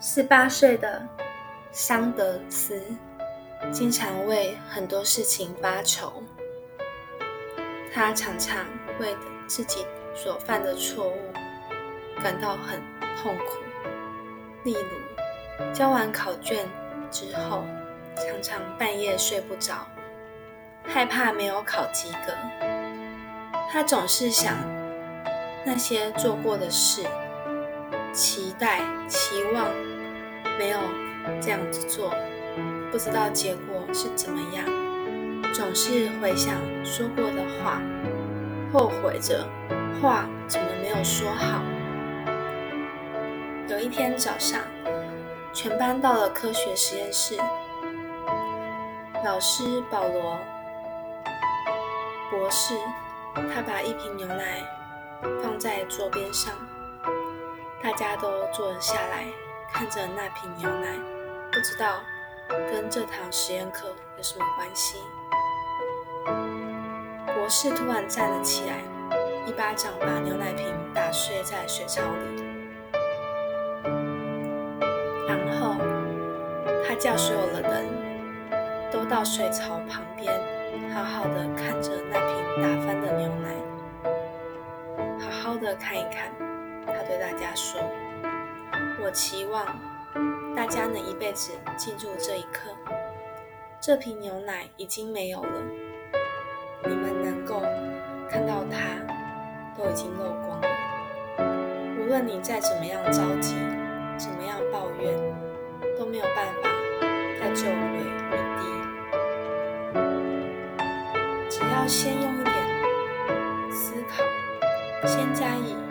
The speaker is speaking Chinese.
十八岁的桑德斯经常为很多事情发愁，他常常为自己所犯的错误感到很痛苦。例如，交完考卷之后，常常半夜睡不着，害怕没有考及格。他总是想那些做过的事，期待、期望。没有这样子做，不知道结果是怎么样，总是回想说过的话，后悔着话怎么没有说好。有一天早上，全班到了科学实验室，老师保罗博士，他把一瓶牛奶放在桌边上，大家都坐了下来。看着那瓶牛奶，不知道跟这堂实验课有什么关系。博士突然站了起来，一巴掌把牛奶瓶打碎在水槽里，然后他叫所有的人都到水槽旁边，好好的看着那瓶打翻的牛奶，好好的看一看。他对大家说。我期望大家能一辈子记住这一刻。这瓶牛奶已经没有了，你们能够看到它都已经漏光了。无论你再怎么样着急，怎么样抱怨，都没有办法再救回一滴。只要先用一点思考，先加以。